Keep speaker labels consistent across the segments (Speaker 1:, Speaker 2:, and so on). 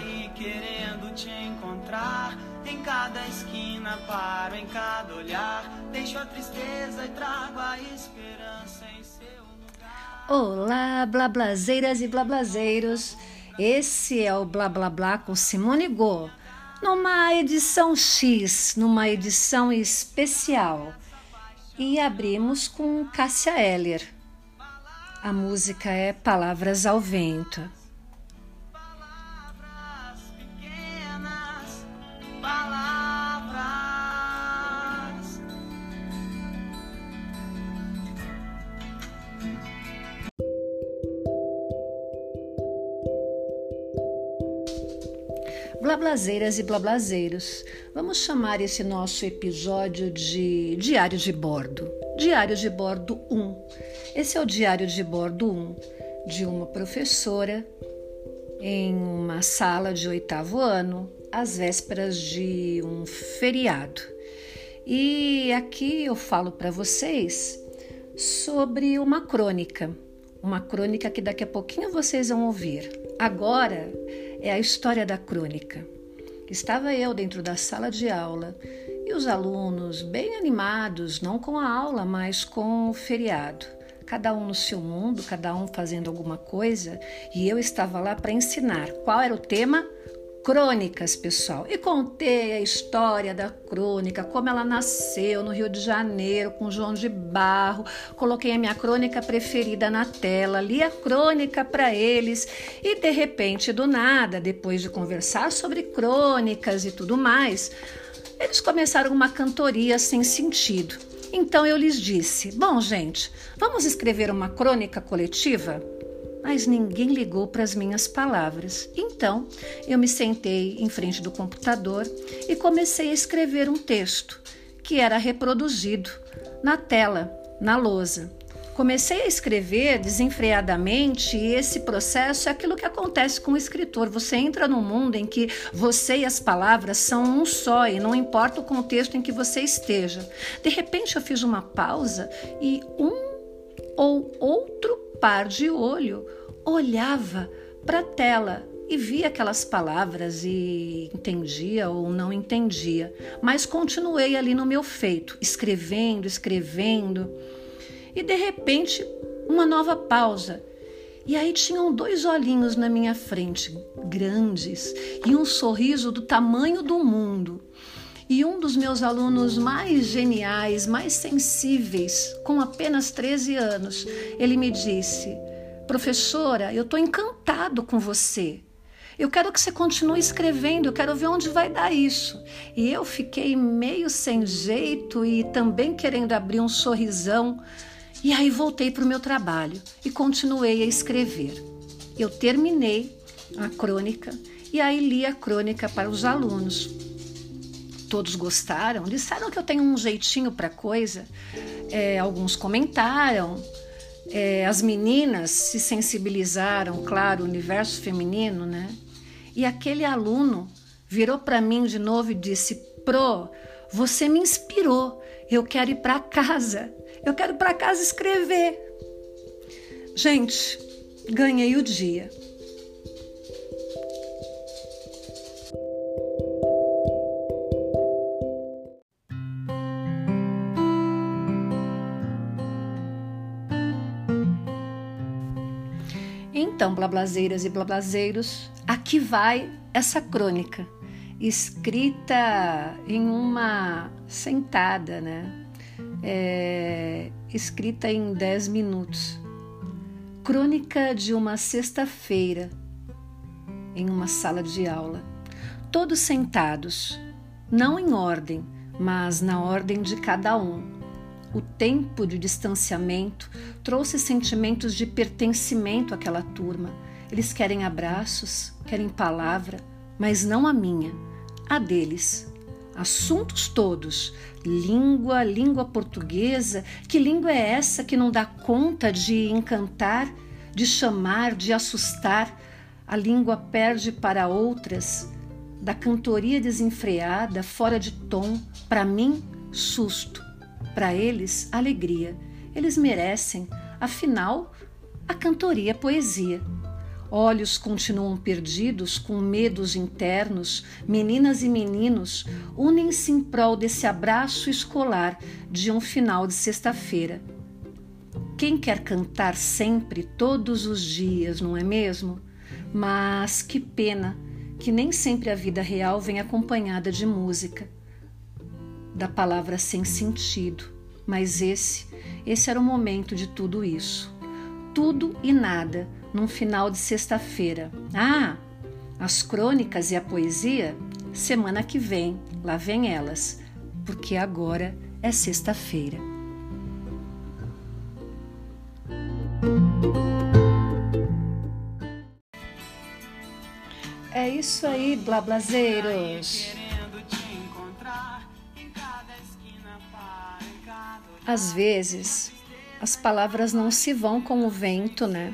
Speaker 1: aí querendo te encontrar. Em cada esquina paro, em cada olhar. Deixo a tristeza e trago a esperança em seu lugar.
Speaker 2: Olá, blablazeiras e blablazeiros. Esse é o Blá Blá Blá com Simone Go, numa edição X, numa edição especial. E abrimos com Cássia Eller. A música é Palavras ao Vento. Blablazeiras e blablazeiros, vamos chamar esse nosso episódio de Diário de Bordo. Diário de Bordo 1. Esse é o Diário de Bordo 1 de uma professora em uma sala de oitavo ano, às vésperas de um feriado. E aqui eu falo para vocês sobre uma crônica, uma crônica que daqui a pouquinho vocês vão ouvir. Agora é a história da crônica. Estava eu dentro da sala de aula e os alunos bem animados, não com a aula, mas com o feriado. Cada um no seu mundo, cada um fazendo alguma coisa, e eu estava lá para ensinar. Qual era o tema? Crônicas, pessoal. E contei a história da crônica, como ela nasceu no Rio de Janeiro com João de Barro. Coloquei a minha crônica preferida na tela, li a crônica para eles e de repente, do nada, depois de conversar sobre crônicas e tudo mais, eles começaram uma cantoria sem sentido. Então eu lhes disse: Bom, gente, vamos escrever uma crônica coletiva? Mas ninguém ligou para as minhas palavras. Então, eu me sentei em frente do computador e comecei a escrever um texto que era reproduzido na tela, na lousa. Comecei a escrever desenfreadamente e esse processo é aquilo que acontece com o escritor. Você entra num mundo em que você e as palavras são um só e não importa o contexto em que você esteja. De repente eu fiz uma pausa e um ou outro par de olho olhava para a tela e via aquelas palavras e entendia ou não entendia, mas continuei ali no meu feito, escrevendo, escrevendo. E de repente, uma nova pausa. E aí tinham dois olhinhos na minha frente, grandes, e um sorriso do tamanho do mundo. E um dos meus alunos mais geniais, mais sensíveis, com apenas 13 anos, ele me disse: Professora, eu estou encantado com você. Eu quero que você continue escrevendo, eu quero ver onde vai dar isso. E eu fiquei meio sem jeito e também querendo abrir um sorrisão. E aí voltei para o meu trabalho e continuei a escrever. Eu terminei a crônica e aí li a crônica para os alunos todos gostaram, disseram que eu tenho um jeitinho para coisa. É, alguns comentaram, é, as meninas se sensibilizaram, claro, o universo feminino, né? E aquele aluno virou para mim de novo e disse: Pro, você me inspirou. Eu quero ir para casa. Eu quero para casa escrever. Gente, ganhei o dia. Então, blablazeiras e blablazeiros, aqui vai essa crônica, escrita em uma sentada, né? É, escrita em 10 minutos. Crônica de uma sexta-feira, em uma sala de aula. Todos sentados, não em ordem, mas na ordem de cada um o tempo de distanciamento trouxe sentimentos de pertencimento àquela turma. Eles querem abraços, querem palavra, mas não a minha, a deles. Assuntos todos, língua, língua portuguesa. Que língua é essa que não dá conta de encantar, de chamar, de assustar? A língua perde para outras. Da cantoria desenfreada, fora de tom, para mim, susto para eles, alegria. Eles merecem, afinal, a cantoria é poesia. Olhos continuam perdidos, com medos internos, meninas e meninos unem-se em prol desse abraço escolar de um final de sexta-feira. Quem quer cantar sempre, todos os dias, não é mesmo? Mas que pena que nem sempre a vida real vem acompanhada de música, da palavra sem sentido. Mas esse, esse era o momento de tudo isso. Tudo e nada num final de sexta-feira. Ah, as crônicas e a poesia? Semana que vem, lá vem elas, porque agora é sexta-feira. É isso aí, blablazeiros. Às vezes, as palavras não se vão com o vento, né?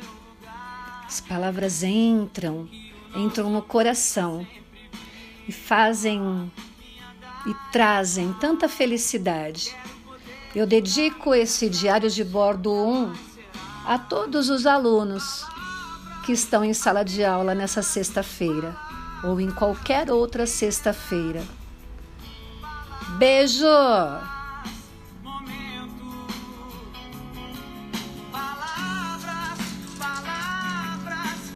Speaker 2: As palavras entram, entram no coração e fazem e trazem tanta felicidade. Eu dedico esse diário de bordo 1 a todos os alunos que estão em sala de aula nessa sexta-feira ou em qualquer outra sexta-feira. Beijo!